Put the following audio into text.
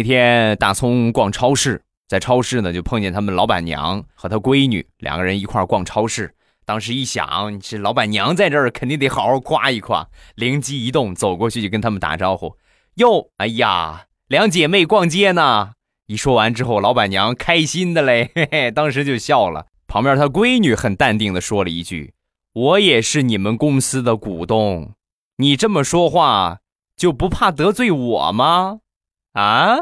那天大葱逛超市，在超市呢就碰见他们老板娘和他闺女两个人一块逛超市。当时一想，这老板娘在这儿，肯定得好好夸一夸。灵机一动，走过去就跟他们打招呼：“哟，哎呀，两姐妹逛街呢。”一说完之后，老板娘开心的嘞，嘿嘿，当时就笑了。旁边她闺女很淡定的说了一句：“我也是你们公司的股东，你这么说话就不怕得罪我吗？啊？”